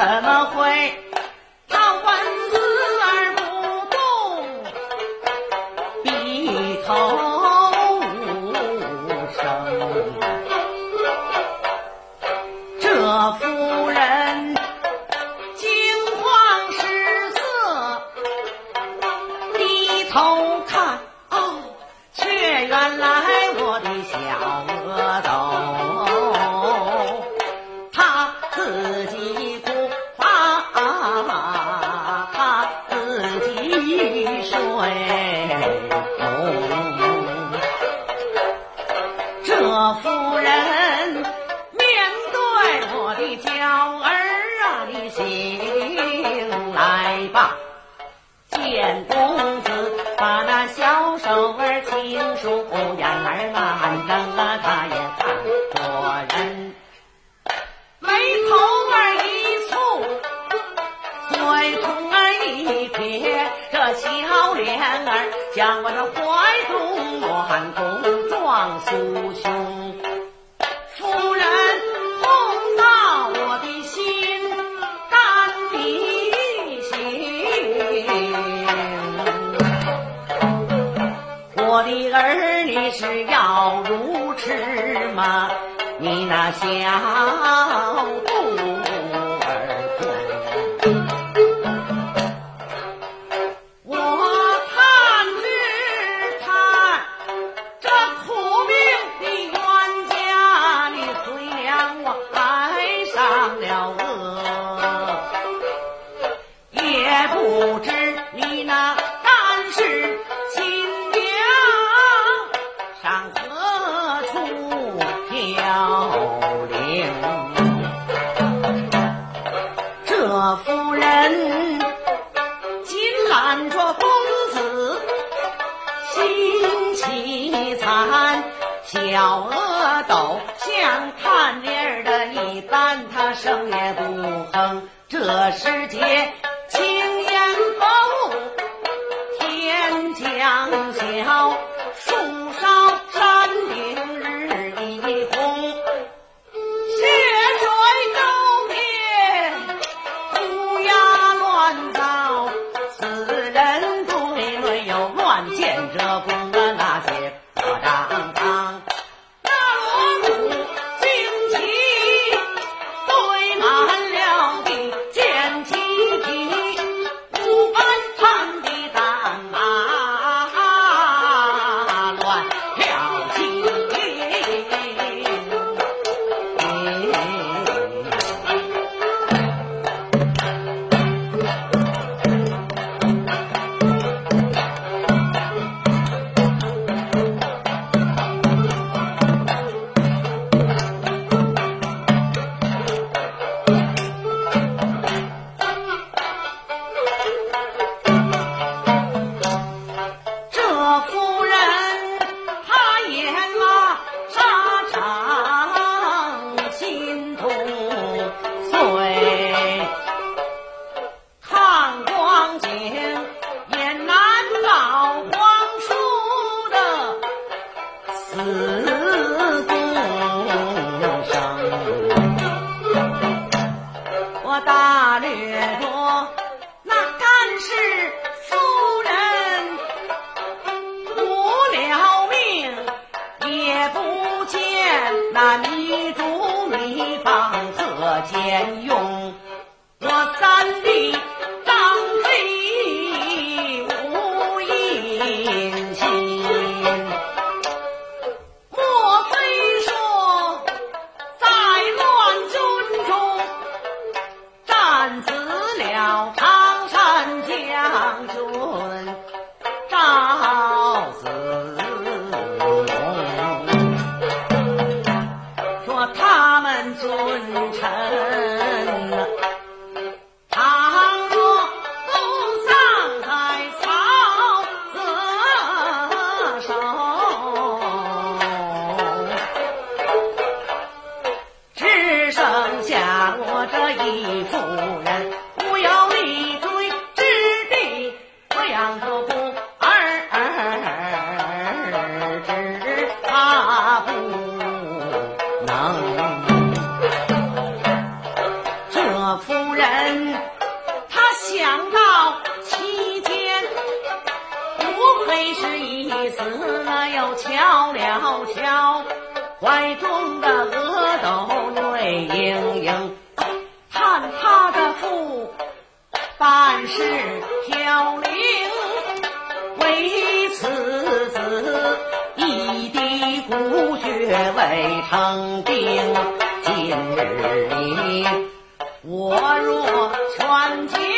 怎么会见公子，把那小手儿轻梳，眼儿暗瞪啊，他也看着人，眉头儿一蹙，嘴唇儿一撇，这小脸儿将我这怀中暖宫装酥胸。儿你是要如痴吗？你那小。夫人，她想到期间，不愧是一死又瞧了瞧，怀中的额头泪盈盈，叹他的父半世飘零，为此子一滴骨血未成冰。若劝君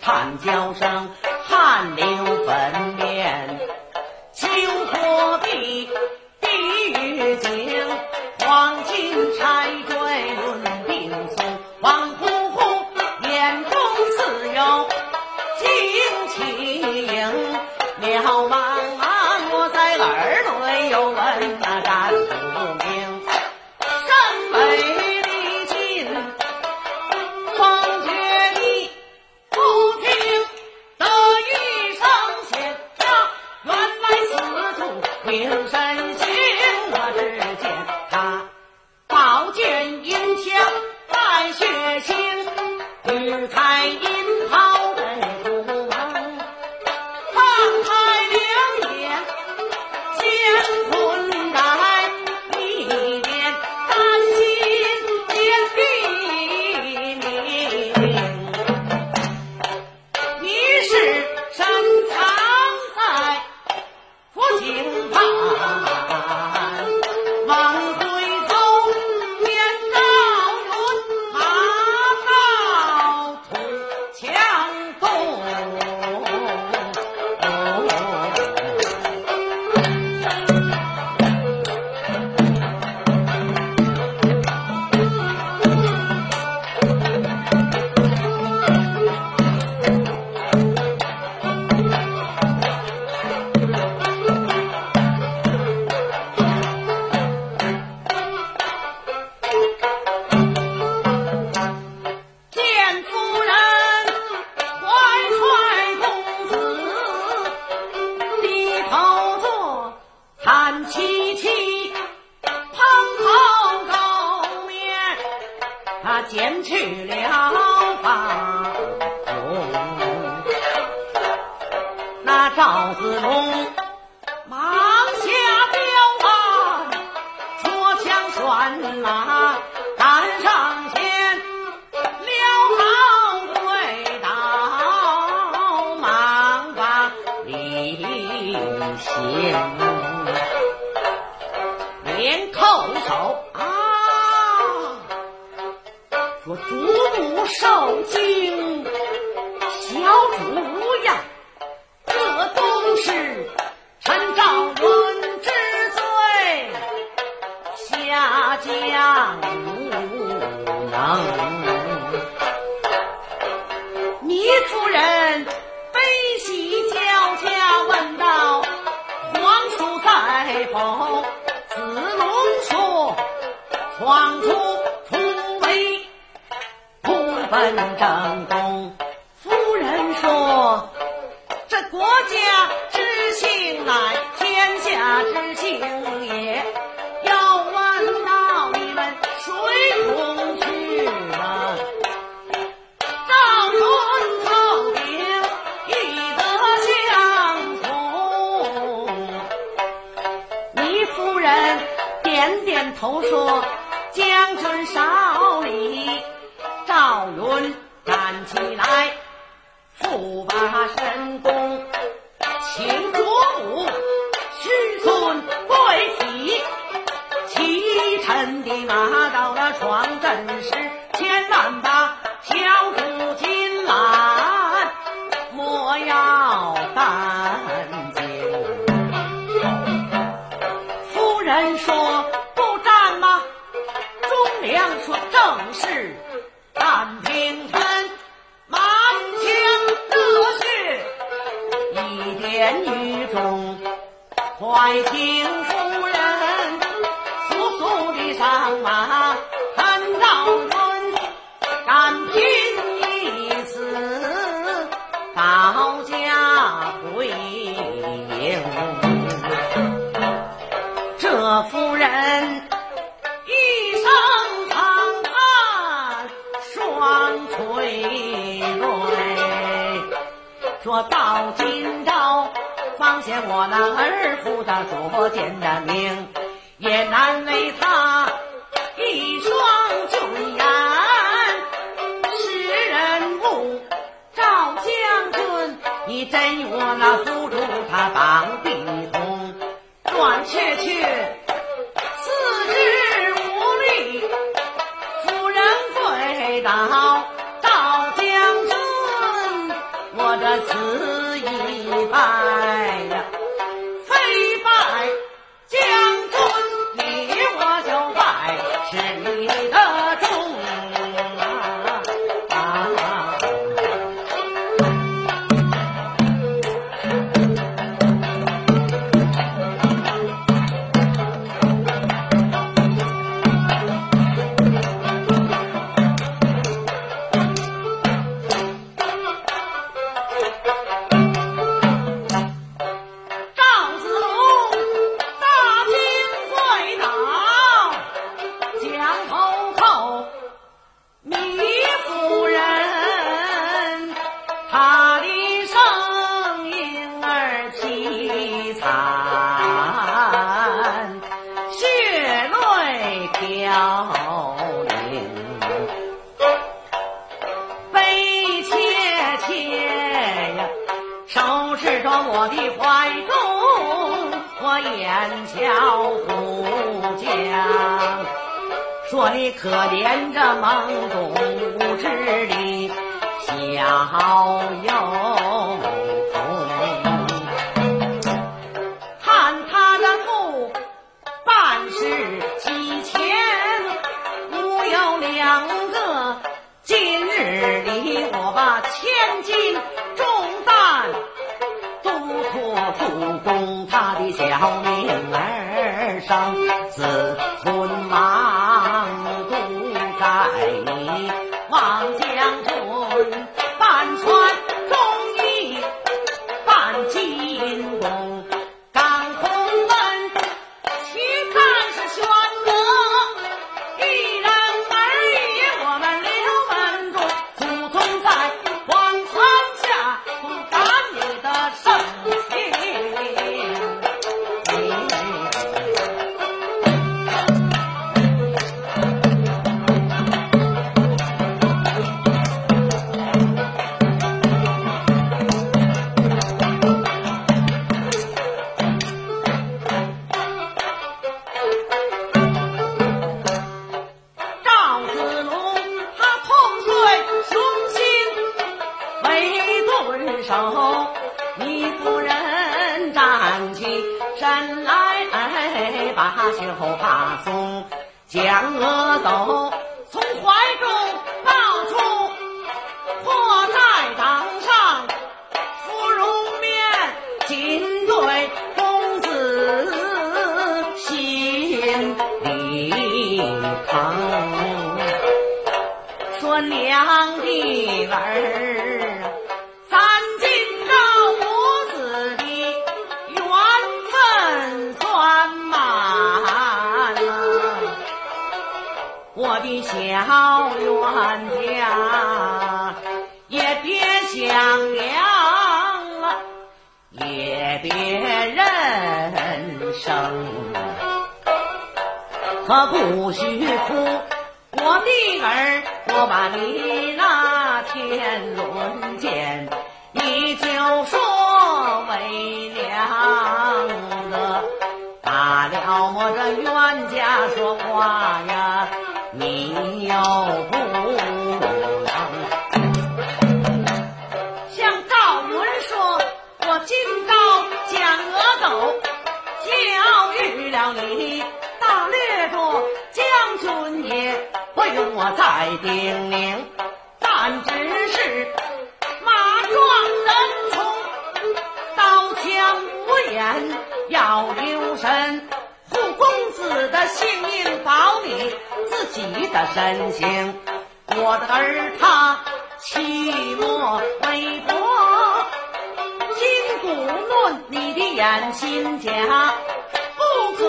惨叫声，汗流。不要这都是臣赵云之罪下将无能糜夫人悲喜交加问道皇叔在否？子龙说闯出重围恐本征人点点头说：“将军少礼。”赵云站起来，复把神功，请卓母、师尊跪起，骑臣的马到了床阵时。I you. 嫌我那儿夫他作奸的名，也难为他一双俊眼。识人物，赵将军，你真我那扶住他绑臂筒，转却却四肢无力，夫人跪倒，赵将军，我这词一半。飘零，悲切切呀，守着我的怀中，我眼角胡讲，说你可怜这懵懂无知的小友。朝面而上，子。怎来把酒把怂将我走可不许哭，我的儿，我把你那天论剑，你就说为娘的，打了我这冤家说话呀。你又不能向赵云说，我今朝将阿斗教育了你，我再叮咛，但只是马壮人从刀枪无眼要留神。护公子的性命，保你自己的身形。我的儿他气莫为薄，筋骨论，你的眼心夹，不可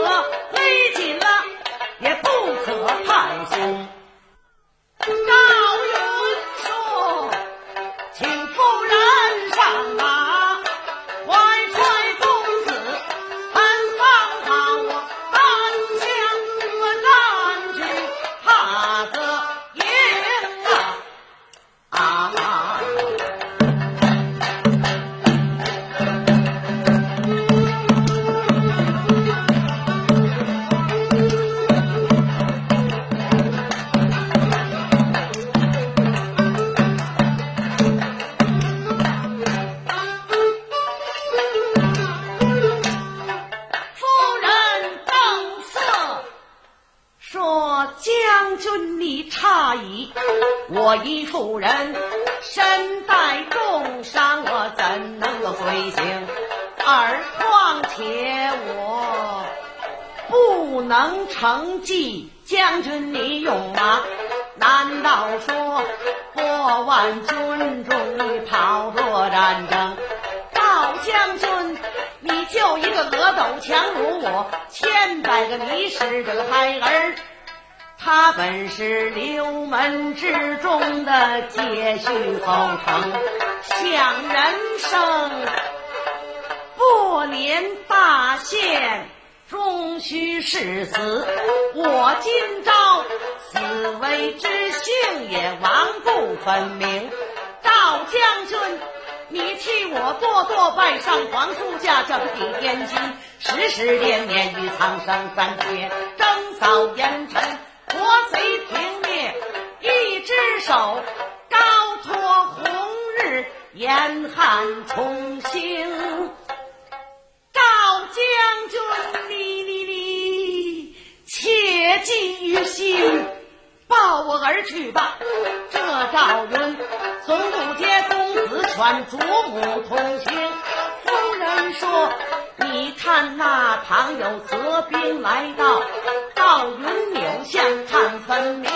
君你诧异我一妇人身带重伤，我怎能够随行？而况且我不能承继将军你用马，难道说过万军中你跑过战争？赵将军，你就一个阿斗强如我，千百个你使这个孩儿。他本是刘门之中的接续后承，享人生，不年大限，终须是死。我今朝死为之幸也，亡不分明。赵将军，你替我多多拜上皇叔驾，叫他抵天津，时时念念与苍生三界，征扫烟尘。国贼平灭，一只手高托红日，严汉重兴。赵将军，你你你，切记于心，抱我而去吧。这赵云总不接公子劝主母同行。夫人说。你看那旁有泽兵来到，赵云扭向看分明，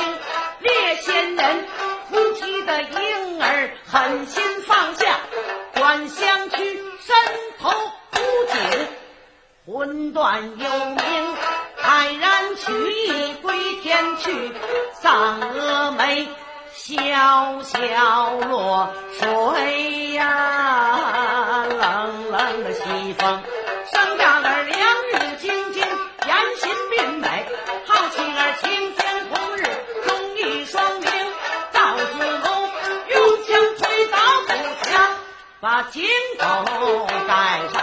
列仙人夫妻的婴儿狠心放下，转相去伸头不警，魂断有命，黯然取义归天去，丧峨眉潇潇落水呀，冷冷的西风。生下儿两日精精，言行并美；好妻儿晴天红日，忠义双名。赵子龙用枪推倒土墙，把金斗带上。